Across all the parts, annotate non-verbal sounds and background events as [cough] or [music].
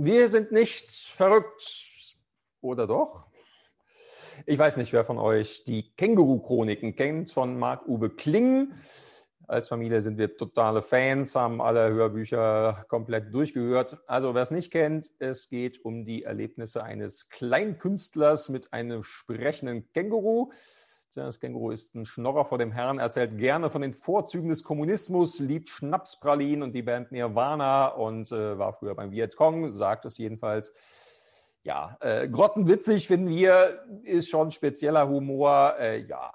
Wir sind nicht verrückt, oder doch? Ich weiß nicht, wer von euch die Känguru-Chroniken kennt von Marc-Uwe Kling. Als Familie sind wir totale Fans, haben alle Hörbücher komplett durchgehört. Also wer es nicht kennt, es geht um die Erlebnisse eines Kleinkünstlers mit einem sprechenden Känguru. Das Känguru ist ein Schnorrer vor dem Herrn, erzählt gerne von den Vorzügen des Kommunismus, liebt Schnapspralinen und die Band Nirvana und äh, war früher beim Vietcong, sagt es jedenfalls. Ja, äh, grottenwitzig finden wir, ist schon spezieller Humor. Äh, ja,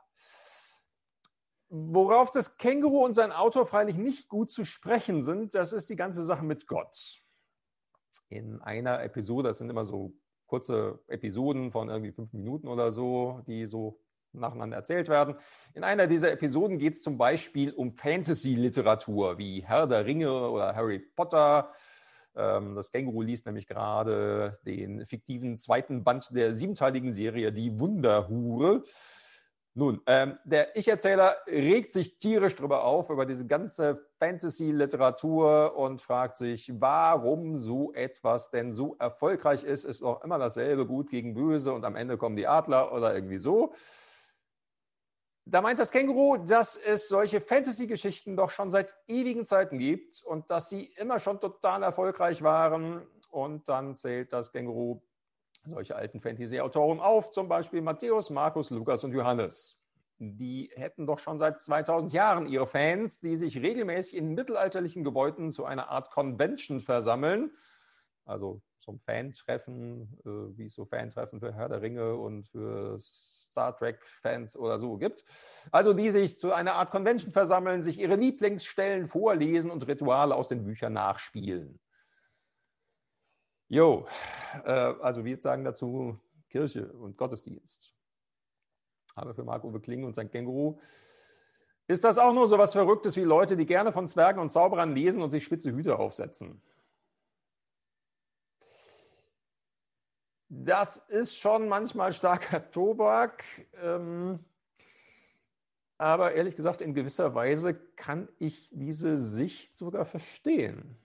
Worauf das Känguru und sein Autor freilich nicht gut zu sprechen sind, das ist die ganze Sache mit Gott. In einer Episode, das sind immer so kurze Episoden von irgendwie fünf Minuten oder so, die so nacheinander erzählt werden. In einer dieser Episoden geht es zum Beispiel um Fantasy-Literatur wie Herr der Ringe oder Harry Potter. Ähm, das Känguru liest nämlich gerade den fiktiven zweiten Band der siebenteiligen Serie Die Wunderhure. Nun, ähm, der Ich-Erzähler regt sich tierisch darüber auf, über diese ganze Fantasy-Literatur und fragt sich, warum so etwas denn so erfolgreich ist. Ist auch immer dasselbe, gut gegen böse und am Ende kommen die Adler oder irgendwie so. Da meint das Känguru, dass es solche Fantasy-Geschichten doch schon seit ewigen Zeiten gibt und dass sie immer schon total erfolgreich waren. Und dann zählt das Känguru solche alten Fantasy-Autoren auf, zum Beispiel Matthäus, Markus, Lukas und Johannes. Die hätten doch schon seit 2000 Jahren ihre Fans, die sich regelmäßig in mittelalterlichen Gebäuden zu einer Art Convention versammeln, also zum Fan-Treffen, äh, wie so Fan-Treffen für Herr der Ringe und für Star Trek-Fans oder so gibt. Also die sich zu einer Art Convention versammeln, sich ihre Lieblingsstellen vorlesen und Rituale aus den Büchern nachspielen. Jo, äh, also wir sagen dazu Kirche und Gottesdienst. Aber für Marc-Uwe Kling und sein Känguru ist das auch nur so was Verrücktes wie Leute, die gerne von Zwergen und Zauberern lesen und sich spitze Hüte aufsetzen. Das ist schon manchmal starker [laughs] Tobak. Ähm, aber ehrlich gesagt, in gewisser Weise kann ich diese Sicht sogar verstehen.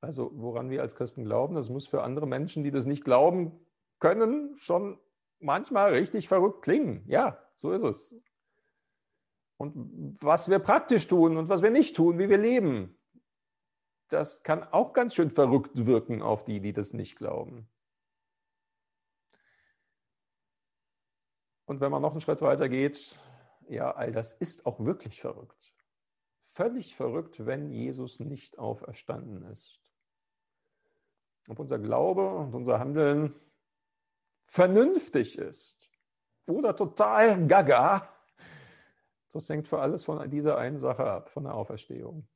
Also woran wir als Christen glauben, das muss für andere Menschen, die das nicht glauben können, schon manchmal richtig verrückt klingen. Ja, so ist es. Und was wir praktisch tun und was wir nicht tun, wie wir leben, das kann auch ganz schön verrückt wirken auf die, die das nicht glauben. Und wenn man noch einen Schritt weiter geht, ja, all das ist auch wirklich verrückt. Völlig verrückt, wenn Jesus nicht auferstanden ist ob unser Glaube und unser Handeln vernünftig ist oder total gaga, das hängt für alles von dieser einen Sache ab, von der Auferstehung.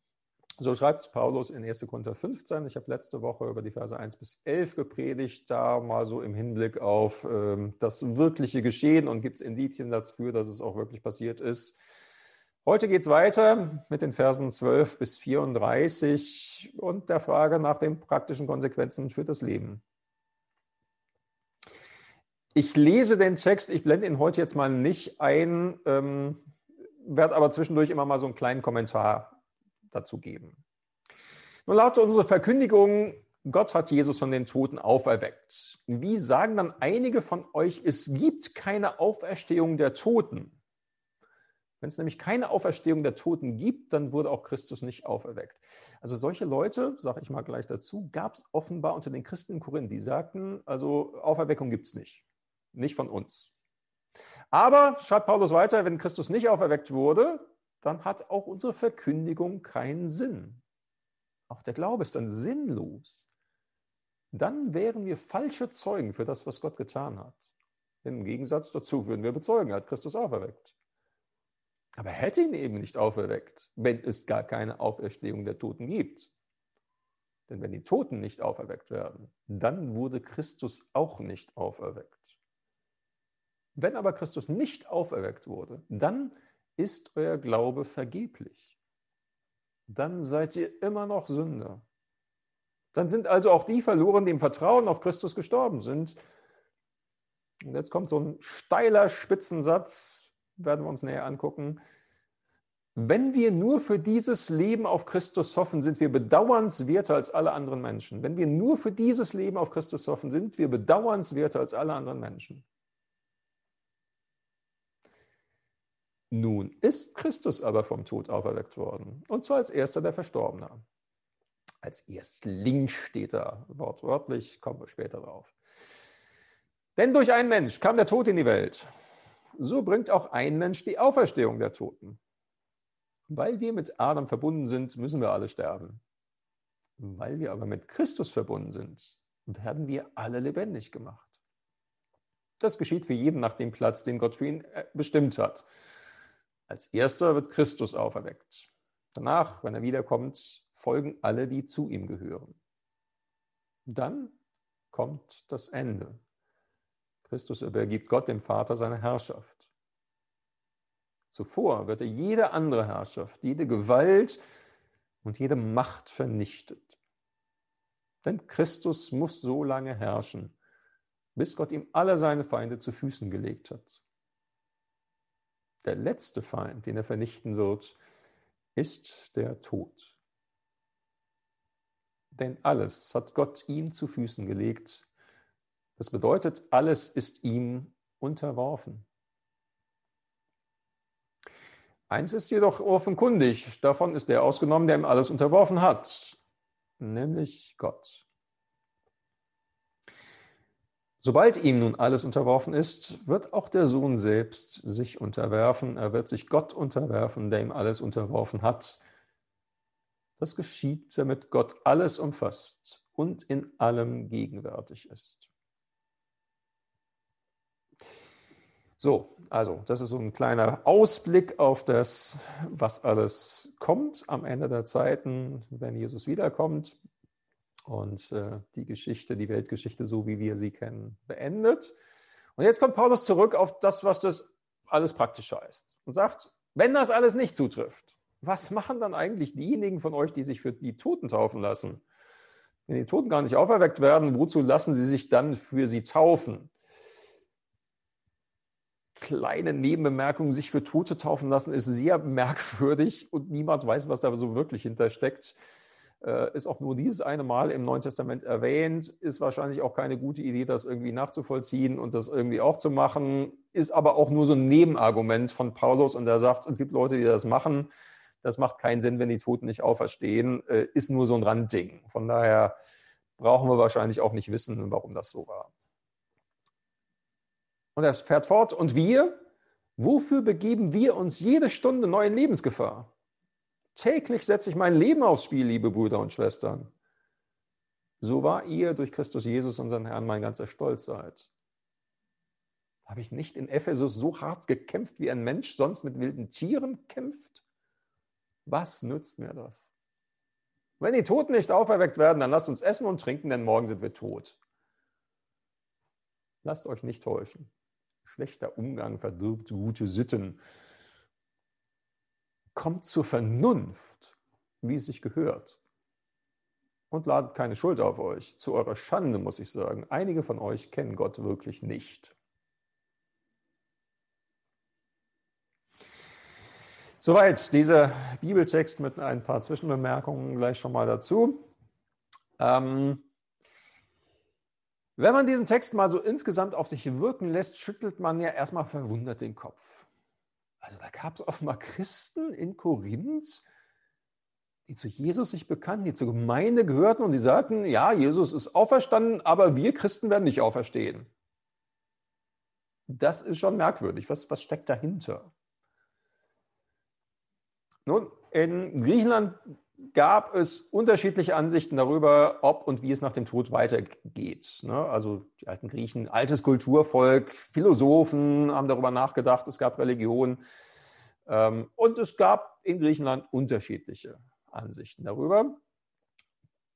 So schreibt es Paulus in 1. Korinther 15. Ich habe letzte Woche über die Verse 1 bis 11 gepredigt, da mal so im Hinblick auf ähm, das wirkliche Geschehen und gibt es Indizien dafür, dass es auch wirklich passiert ist. Heute geht es weiter mit den Versen 12 bis 34 und der Frage nach den praktischen Konsequenzen für das Leben. Ich lese den Text, ich blende ihn heute jetzt mal nicht ein, ähm, werde aber zwischendurch immer mal so einen kleinen Kommentar dazu geben. Nun lautet unsere Verkündigung, Gott hat Jesus von den Toten auferweckt. Wie sagen dann einige von euch, es gibt keine Auferstehung der Toten? Wenn es nämlich keine Auferstehung der Toten gibt, dann wurde auch Christus nicht auferweckt. Also solche Leute, sage ich mal gleich dazu, gab es offenbar unter den Christen in Korinth, die sagten, also Auferweckung gibt es nicht. Nicht von uns. Aber, schreibt Paulus weiter, wenn Christus nicht auferweckt wurde, dann hat auch unsere Verkündigung keinen Sinn. Auch der Glaube ist dann sinnlos. Dann wären wir falsche Zeugen für das, was Gott getan hat. Im Gegensatz dazu würden wir bezeugen, er hat Christus auferweckt. Aber er hätte ihn eben nicht auferweckt, wenn es gar keine Auferstehung der Toten gibt. Denn wenn die Toten nicht auferweckt werden, dann wurde Christus auch nicht auferweckt. Wenn aber Christus nicht auferweckt wurde, dann ist euer Glaube vergeblich. Dann seid ihr immer noch Sünder. Dann sind also auch die verloren, die im Vertrauen auf Christus gestorben sind. Und jetzt kommt so ein steiler Spitzensatz, werden wir uns näher angucken. Wenn wir nur für dieses Leben auf Christus hoffen, sind wir bedauernswerter als alle anderen Menschen. Wenn wir nur für dieses Leben auf Christus hoffen, sind wir bedauernswerter als alle anderen Menschen. Nun ist Christus aber vom Tod auferweckt worden, und zwar als erster der Verstorbenen. Als Erstling steht da wortwörtlich, kommen wir später drauf. Denn durch einen Mensch kam der Tod in die Welt. So bringt auch ein Mensch die Auferstehung der Toten. Weil wir mit Adam verbunden sind, müssen wir alle sterben. Weil wir aber mit Christus verbunden sind, werden wir alle lebendig gemacht. Das geschieht für jeden nach dem Platz, den Gott für ihn äh, bestimmt hat. Als erster wird Christus auferweckt. Danach, wenn er wiederkommt, folgen alle, die zu ihm gehören. Dann kommt das Ende. Christus übergibt Gott dem Vater seine Herrschaft. Zuvor wird er jede andere Herrschaft, jede Gewalt und jede Macht vernichtet. Denn Christus muss so lange herrschen, bis Gott ihm alle seine Feinde zu Füßen gelegt hat. Der letzte Feind, den er vernichten wird, ist der Tod. Denn alles hat Gott ihm zu Füßen gelegt. Das bedeutet, alles ist ihm unterworfen. Eins ist jedoch offenkundig, davon ist der ausgenommen, der ihm alles unterworfen hat, nämlich Gott. Sobald ihm nun alles unterworfen ist, wird auch der Sohn selbst sich unterwerfen. Er wird sich Gott unterwerfen, der ihm alles unterworfen hat. Das geschieht, damit Gott alles umfasst und in allem gegenwärtig ist. So, also das ist so ein kleiner Ausblick auf das, was alles kommt am Ende der Zeiten, wenn Jesus wiederkommt und äh, die Geschichte, die Weltgeschichte, so wie wir sie kennen, beendet. Und jetzt kommt Paulus zurück auf das, was das alles praktisch heißt und sagt, wenn das alles nicht zutrifft, was machen dann eigentlich diejenigen von euch, die sich für die Toten taufen lassen? Wenn die Toten gar nicht auferweckt werden, wozu lassen sie sich dann für sie taufen? kleine Nebenbemerkung, sich für Tote taufen lassen, ist sehr merkwürdig und niemand weiß, was da so wirklich hintersteckt. Äh, ist auch nur dieses eine Mal im Neuen Testament erwähnt, ist wahrscheinlich auch keine gute Idee, das irgendwie nachzuvollziehen und das irgendwie auch zu machen, ist aber auch nur so ein Nebenargument von Paulus und er sagt, es gibt Leute, die das machen. Das macht keinen Sinn, wenn die Toten nicht auferstehen, äh, ist nur so ein Randding. Von daher brauchen wir wahrscheinlich auch nicht wissen, warum das so war. Und er fährt fort, und wir, wofür begeben wir uns jede Stunde neu in Lebensgefahr? Täglich setze ich mein Leben aufs Spiel, liebe Brüder und Schwestern. So war ihr durch Christus Jesus, unseren Herrn, mein ganzer Stolz seid. Habe ich nicht in Ephesus so hart gekämpft, wie ein Mensch sonst mit wilden Tieren kämpft? Was nützt mir das? Wenn die Toten nicht auferweckt werden, dann lasst uns essen und trinken, denn morgen sind wir tot. Lasst euch nicht täuschen. Schlechter Umgang verdirbt gute Sitten. Kommt zur Vernunft, wie es sich gehört. Und ladet keine Schuld auf euch. Zu eurer Schande muss ich sagen, einige von euch kennen Gott wirklich nicht. Soweit dieser Bibeltext mit ein paar Zwischenbemerkungen gleich schon mal dazu. Ähm, wenn man diesen Text mal so insgesamt auf sich wirken lässt, schüttelt man ja erstmal verwundert den Kopf. Also da gab es offenbar Christen in Korinth, die zu Jesus sich bekannten, die zur Gemeinde gehörten und die sagten, ja, Jesus ist auferstanden, aber wir Christen werden nicht auferstehen. Das ist schon merkwürdig. Was, was steckt dahinter? Nun, in Griechenland gab es unterschiedliche Ansichten darüber, ob und wie es nach dem Tod weitergeht. Ne? Also die alten Griechen, altes Kulturvolk, Philosophen haben darüber nachgedacht, es gab Religionen ähm, und es gab in Griechenland unterschiedliche Ansichten darüber.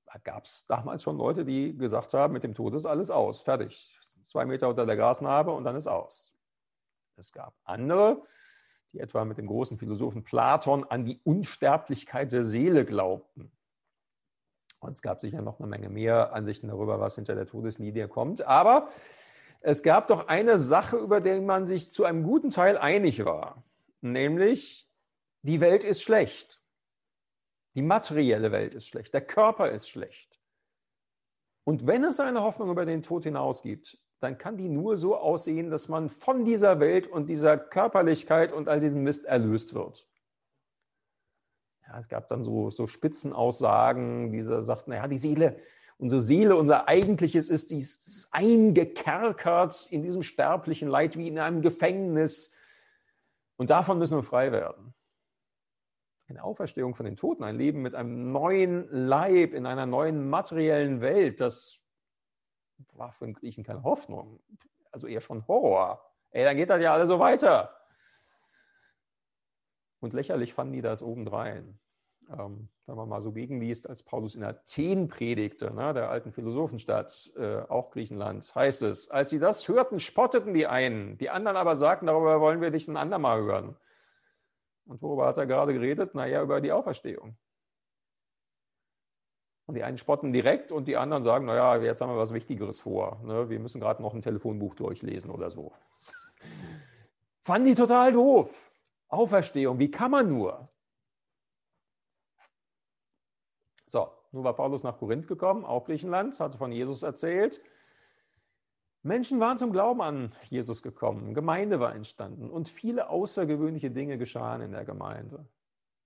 Da gab es damals schon Leute, die gesagt haben, mit dem Tod ist alles aus, fertig. Zwei Meter unter der Grasnarbe und dann ist aus. Es gab andere, die etwa mit dem großen Philosophen Platon an die Unsterblichkeit der Seele glaubten. Und es gab sicher noch eine Menge mehr Ansichten darüber, was hinter der Todeslinie kommt. Aber es gab doch eine Sache, über die man sich zu einem guten Teil einig war, nämlich Die Welt ist schlecht. Die materielle Welt ist schlecht. Der Körper ist schlecht. Und wenn es eine Hoffnung über den Tod hinaus gibt, dann kann die nur so aussehen, dass man von dieser Welt und dieser Körperlichkeit und all diesem Mist erlöst wird. Ja, es gab dann so, so Spitzenaussagen, die sagten, naja, die Seele, unsere Seele, unser Eigentliches ist, die ist eingekerkert in diesem sterblichen Leid wie in einem Gefängnis. Und davon müssen wir frei werden. Eine Auferstehung von den Toten, ein Leben mit einem neuen Leib in einer neuen materiellen Welt, das war für den Griechen keine Hoffnung. Also eher schon Horror. Ey, dann geht das ja alle so weiter. Und lächerlich fanden die das obendrein. Ähm, wenn man mal so gegenliest, als Paulus in Athen predigte, ne, der alten Philosophenstadt, äh, auch Griechenland, heißt es, als sie das hörten, spotteten die einen, die anderen aber sagten, darüber wollen wir dich ein andermal hören. Und worüber hat er gerade geredet? Naja, über die Auferstehung. Und die einen spotten direkt und die anderen sagen, naja, jetzt haben wir was Wichtigeres vor. Ne? Wir müssen gerade noch ein Telefonbuch durchlesen oder so. [laughs] Fanden die total doof. Auferstehung, wie kann man nur? So, nun war Paulus nach Korinth gekommen, auch Griechenland, hatte von Jesus erzählt. Menschen waren zum Glauben an Jesus gekommen, Gemeinde war entstanden und viele außergewöhnliche Dinge geschahen in der Gemeinde.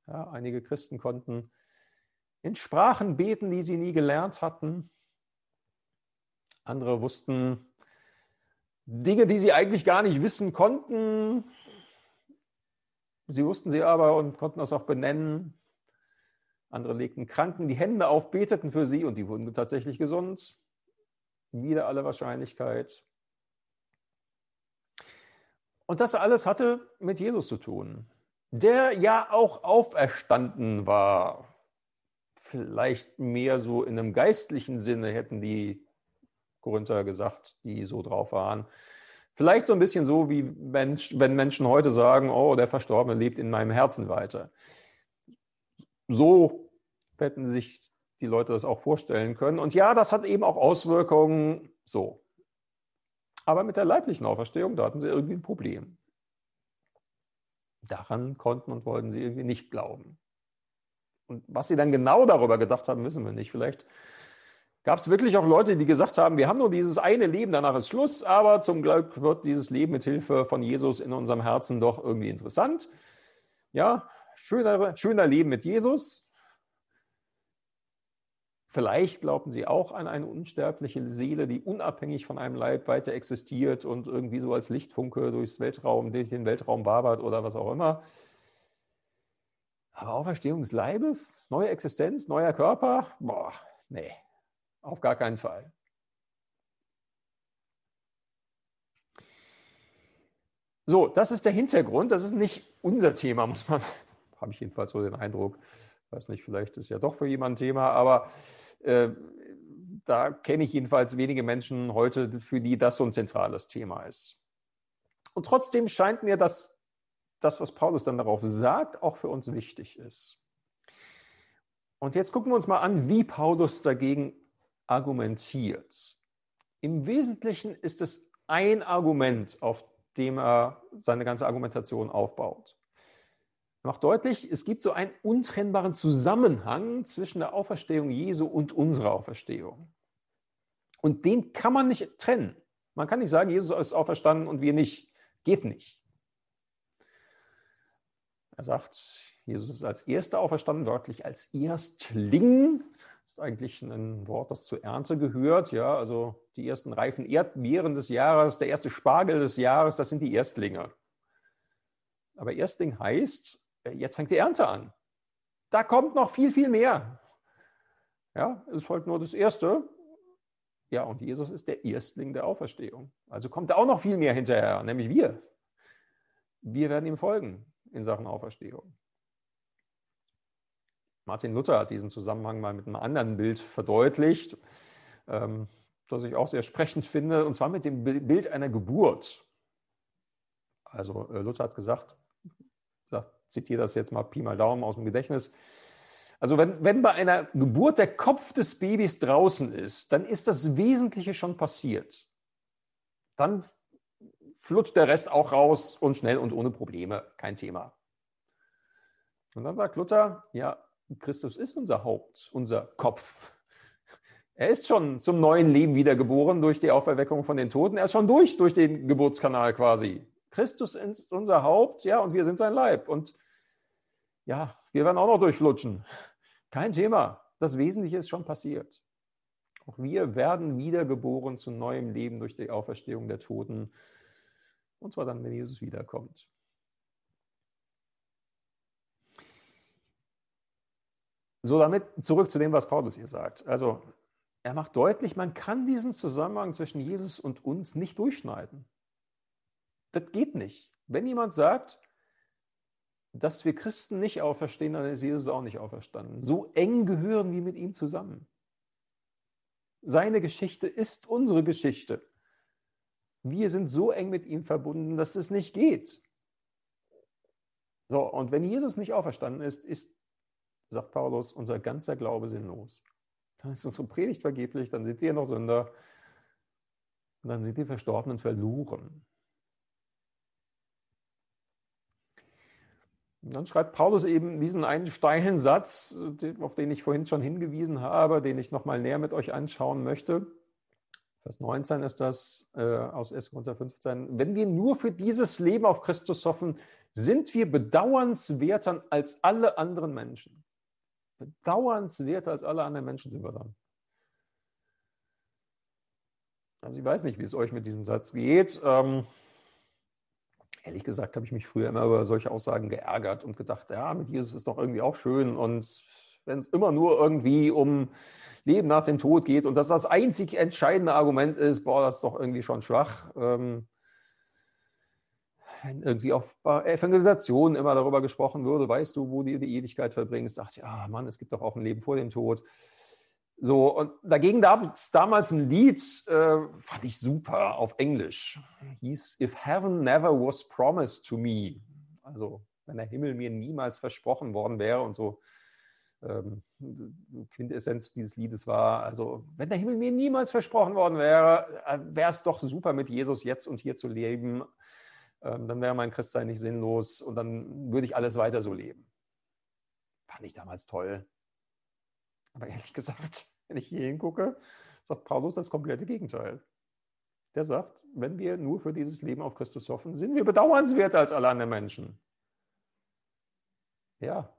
Ja, einige Christen konnten in Sprachen beten, die sie nie gelernt hatten. Andere wussten Dinge, die sie eigentlich gar nicht wissen konnten, Sie wussten sie aber und konnten das auch benennen. Andere legten Kranken die Hände auf, beteten für sie und die wurden tatsächlich gesund. Wieder alle Wahrscheinlichkeit. Und das alles hatte mit Jesus zu tun, der ja auch auferstanden war. Vielleicht mehr so in einem geistlichen Sinne hätten die Korinther gesagt, die so drauf waren. Vielleicht so ein bisschen so, wie Mensch, wenn Menschen heute sagen, oh, der Verstorbene lebt in meinem Herzen weiter. So hätten sich die Leute das auch vorstellen können. Und ja, das hat eben auch Auswirkungen so. Aber mit der leiblichen Auferstehung, da hatten sie irgendwie ein Problem. Daran konnten und wollten sie irgendwie nicht glauben. Und was sie dann genau darüber gedacht haben, wissen wir nicht. Vielleicht gab es wirklich auch Leute, die gesagt haben, wir haben nur dieses eine Leben, danach ist Schluss, aber zum Glück wird dieses Leben mit Hilfe von Jesus in unserem Herzen doch irgendwie interessant. Ja, schöner, schöner Leben mit Jesus. Vielleicht glaubten sie auch an eine unsterbliche Seele, die unabhängig von einem Leib weiter existiert und irgendwie so als Lichtfunke durchs Weltraum, durch den Weltraum wabert oder was auch immer. Aber Auferstehung des Leibes, neue Existenz, neuer Körper, boah, nee, auf gar keinen Fall. So, das ist der Hintergrund. Das ist nicht unser Thema, muss man, [laughs] habe ich jedenfalls so den Eindruck. Weiß nicht, vielleicht ist ja doch für jemanden Thema, aber äh, da kenne ich jedenfalls wenige Menschen heute, für die das so ein zentrales Thema ist. Und trotzdem scheint mir, dass das, was Paulus dann darauf sagt, auch für uns wichtig ist. Und jetzt gucken wir uns mal an, wie Paulus dagegen argumentiert. Im Wesentlichen ist es ein Argument, auf dem er seine ganze Argumentation aufbaut. Er macht deutlich, es gibt so einen untrennbaren Zusammenhang zwischen der Auferstehung Jesu und unserer Auferstehung. Und den kann man nicht trennen. Man kann nicht sagen, Jesus ist auferstanden und wir nicht. Geht nicht. Er sagt, Jesus ist als Erster auferstanden, wörtlich als Erstling. Das ist eigentlich ein Wort, das zur Ernte gehört. Ja, also die ersten reifen Erdbeeren des Jahres, der erste Spargel des Jahres, das sind die Erstlinge. Aber Erstling heißt, jetzt fängt die Ernte an. Da kommt noch viel, viel mehr. Ja, es folgt nur das Erste. Ja, und Jesus ist der Erstling der Auferstehung. Also kommt da auch noch viel mehr hinterher, nämlich wir. Wir werden ihm folgen in Sachen Auferstehung. Martin Luther hat diesen Zusammenhang mal mit einem anderen Bild verdeutlicht, ähm, das ich auch sehr sprechend finde, und zwar mit dem Bild einer Geburt. Also äh, Luther hat gesagt, ich zitiere das jetzt mal Pi mal Daumen aus dem Gedächtnis, also wenn, wenn bei einer Geburt der Kopf des Babys draußen ist, dann ist das Wesentliche schon passiert. Dann flutscht der Rest auch raus und schnell und ohne Probleme, kein Thema. Und dann sagt Luther, ja, Christus ist unser Haupt, unser Kopf. Er ist schon zum neuen Leben wiedergeboren durch die Auferweckung von den Toten. Er ist schon durch, durch den Geburtskanal quasi. Christus ist unser Haupt, ja, und wir sind sein Leib. Und ja, wir werden auch noch durchflutschen. Kein Thema. Das Wesentliche ist schon passiert. Auch wir werden wiedergeboren zu neuem Leben durch die Auferstehung der Toten. Und zwar dann, wenn Jesus wiederkommt. So, damit zurück zu dem, was Paulus hier sagt. Also, er macht deutlich, man kann diesen Zusammenhang zwischen Jesus und uns nicht durchschneiden. Das geht nicht. Wenn jemand sagt, dass wir Christen nicht auferstehen, dann ist Jesus auch nicht auferstanden. So eng gehören wir mit ihm zusammen. Seine Geschichte ist unsere Geschichte. Wir sind so eng mit ihm verbunden, dass es nicht geht. So, und wenn Jesus nicht auferstanden ist, ist, sagt Paulus, unser ganzer Glaube sinnlos. Dann ist unsere Predigt vergeblich, dann sind wir noch Sünder und dann sind die Verstorbenen verloren. Und dann schreibt Paulus eben diesen einen steilen Satz, auf den ich vorhin schon hingewiesen habe, den ich nochmal näher mit euch anschauen möchte. Vers 19 ist das äh, aus 1. Korinther 15. Wenn wir nur für dieses Leben auf Christus hoffen, sind wir bedauernswerter als alle anderen Menschen. Bedauernswerter als alle anderen Menschen sind wir dann. Also ich weiß nicht, wie es euch mit diesem Satz geht. Ähm, ehrlich gesagt habe ich mich früher immer über solche Aussagen geärgert und gedacht, ja, mit Jesus ist doch irgendwie auch schön. Und wenn es immer nur irgendwie um Leben nach dem Tod geht und das das einzig entscheidende Argument ist, boah, das ist doch irgendwie schon schwach. Ähm, wenn irgendwie auf Evangelisationen immer darüber gesprochen würde, weißt du, wo du die Ewigkeit verbringst, dachte ich, ah Mann, es gibt doch auch ein Leben vor dem Tod. So, und dagegen gab es damals ein Lied, äh, fand ich super, auf Englisch. Hieß If Heaven Never Was Promised to Me. Also, wenn der Himmel mir niemals versprochen worden wäre und so. Ähm, Quintessenz dieses Liedes war, also wenn der Himmel mir niemals versprochen worden wäre, äh, wäre es doch super mit Jesus jetzt und hier zu leben. Ähm, dann wäre mein Christsein nicht sinnlos und dann würde ich alles weiter so leben. Fand ich damals toll. Aber ehrlich [laughs] gesagt, wenn ich hier hingucke, sagt Paulus das komplette Gegenteil. Der sagt, wenn wir nur für dieses Leben auf Christus hoffen, sind wir bedauernswerter als alle anderen Menschen. Ja.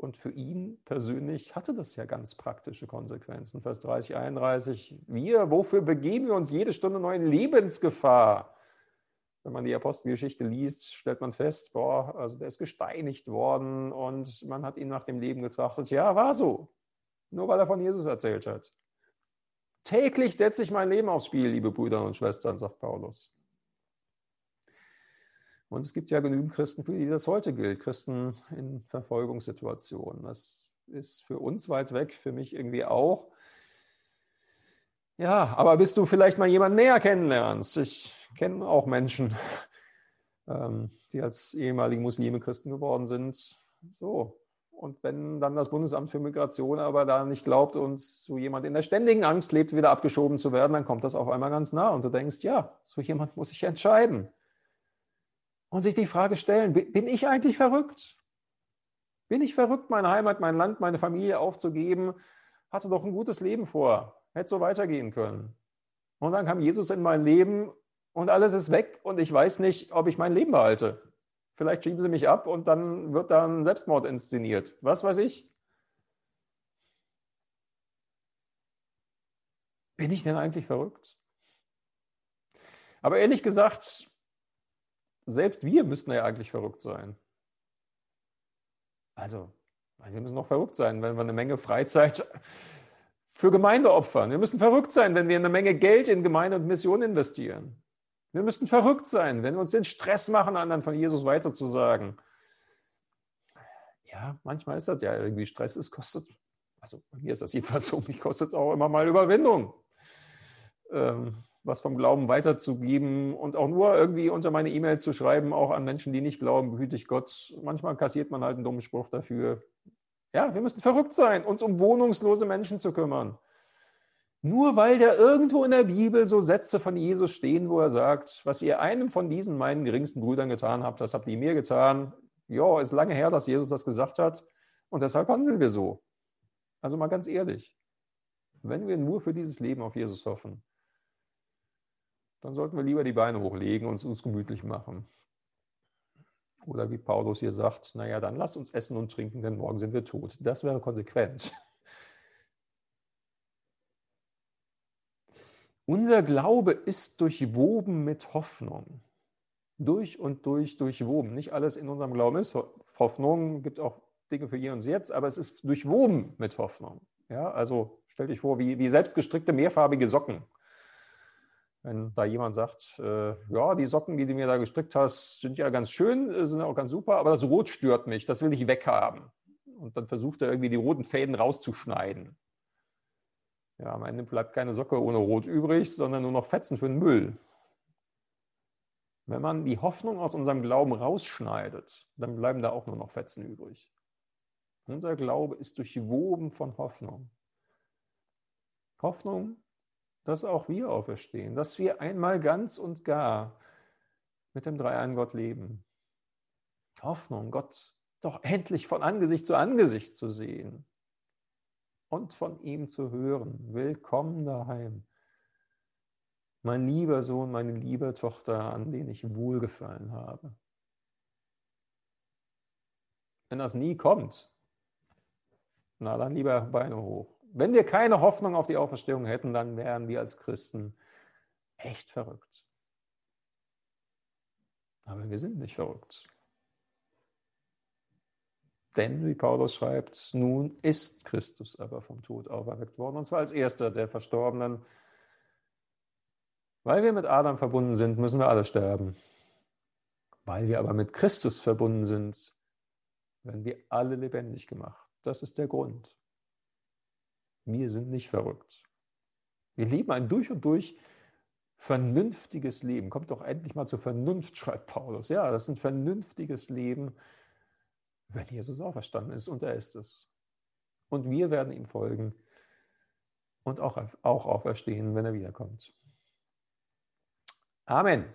Und für ihn persönlich hatte das ja ganz praktische Konsequenzen. Vers 30, 31. Wir, wofür begeben wir uns jede Stunde neu in Lebensgefahr? wenn man die Apostelgeschichte liest, stellt man fest, boah, also der ist gesteinigt worden und man hat ihn nach dem Leben getrachtet. Ja, war so. Nur weil er von Jesus erzählt hat. Täglich setze ich mein Leben aufs Spiel, liebe Brüder und Schwestern, sagt Paulus. Und es gibt ja genügend Christen, für die das heute gilt, Christen in Verfolgungssituationen. Das ist für uns weit weg, für mich irgendwie auch. Ja, aber bis du vielleicht mal jemanden näher kennenlernst, ich kenne auch Menschen, ähm, die als ehemalige Muslime Christen geworden sind. So. Und wenn dann das Bundesamt für Migration aber da nicht glaubt und so jemand in der ständigen Angst lebt, wieder abgeschoben zu werden, dann kommt das auf einmal ganz nah und du denkst, ja, so jemand muss sich entscheiden. Und sich die Frage stellen, bin ich eigentlich verrückt? Bin ich verrückt, meine Heimat, mein Land, meine Familie aufzugeben? Hatte doch ein gutes Leben vor, hätte so weitergehen können. Und dann kam Jesus in mein Leben und alles ist weg und ich weiß nicht, ob ich mein Leben behalte. Vielleicht schieben sie mich ab und dann wird dann Selbstmord inszeniert. Was weiß ich? Bin ich denn eigentlich verrückt? Aber ehrlich gesagt, selbst wir müssten ja eigentlich verrückt sein. Also, wir müssen noch verrückt sein, wenn wir eine Menge Freizeit für Gemeinde opfern. Wir müssen verrückt sein, wenn wir eine Menge Geld in Gemeinde und Mission investieren. Wir müssten verrückt sein, wenn wir uns den Stress machen, anderen von Jesus weiterzusagen. Ja, manchmal ist das ja irgendwie Stress. Es kostet, also bei mir ist das jedenfalls so, mich kostet es auch immer mal Überwindung, ähm, was vom Glauben weiterzugeben und auch nur irgendwie unter meine E-Mails zu schreiben, auch an Menschen, die nicht glauben, behüte ich Gott. Manchmal kassiert man halt einen dummen Spruch dafür. Ja, wir müssen verrückt sein, uns um wohnungslose Menschen zu kümmern. Nur weil da irgendwo in der Bibel so Sätze von Jesus stehen, wo er sagt, was ihr einem von diesen meinen geringsten Brüdern getan habt, das habt ihr mir getan. ja, ist lange her, dass Jesus das gesagt hat und deshalb handeln wir so. Also mal ganz ehrlich, wenn wir nur für dieses Leben auf Jesus hoffen, dann sollten wir lieber die Beine hochlegen und es uns gemütlich machen. Oder wie Paulus hier sagt, naja, dann lass uns essen und trinken, denn morgen sind wir tot. Das wäre konsequent. [laughs] Unser Glaube ist durchwoben mit Hoffnung. Durch und durch durchwoben. Nicht alles in unserem Glauben ist Hoffnung, gibt auch Dinge für hier und jetzt, aber es ist durchwoben mit Hoffnung. Ja, also stell dich vor, wie, wie selbstgestrickte mehrfarbige Socken. Wenn da jemand sagt, äh, ja, die Socken, die du mir da gestrickt hast, sind ja ganz schön, äh, sind auch ganz super, aber das Rot stört mich, das will ich weghaben. Und dann versucht er irgendwie die roten Fäden rauszuschneiden. Ja, am Ende bleibt keine Socke ohne Rot übrig, sondern nur noch Fetzen für den Müll. Wenn man die Hoffnung aus unserem Glauben rausschneidet, dann bleiben da auch nur noch Fetzen übrig. Unser Glaube ist durchwoben von Hoffnung. Hoffnung dass auch wir auferstehen, dass wir einmal ganz und gar mit dem Dreiein Gott leben. Hoffnung, Gott doch endlich von Angesicht zu Angesicht zu sehen und von ihm zu hören. Willkommen daheim. Mein lieber Sohn, meine liebe Tochter, an den ich wohlgefallen habe. Wenn das nie kommt, na dann lieber Beine hoch. Wenn wir keine Hoffnung auf die Auferstehung hätten, dann wären wir als Christen echt verrückt. Aber wir sind nicht verrückt. Denn, wie Paulus schreibt, nun ist Christus aber vom Tod auferweckt worden, und zwar als erster der Verstorbenen. Weil wir mit Adam verbunden sind, müssen wir alle sterben. Weil wir aber mit Christus verbunden sind, werden wir alle lebendig gemacht. Das ist der Grund. Wir sind nicht verrückt. Wir leben ein durch und durch vernünftiges Leben. Kommt doch endlich mal zur Vernunft, schreibt Paulus. Ja, das ist ein vernünftiges Leben, wenn Jesus auferstanden ist und er ist es. Und wir werden ihm folgen und auch, auch auferstehen, wenn er wiederkommt. Amen.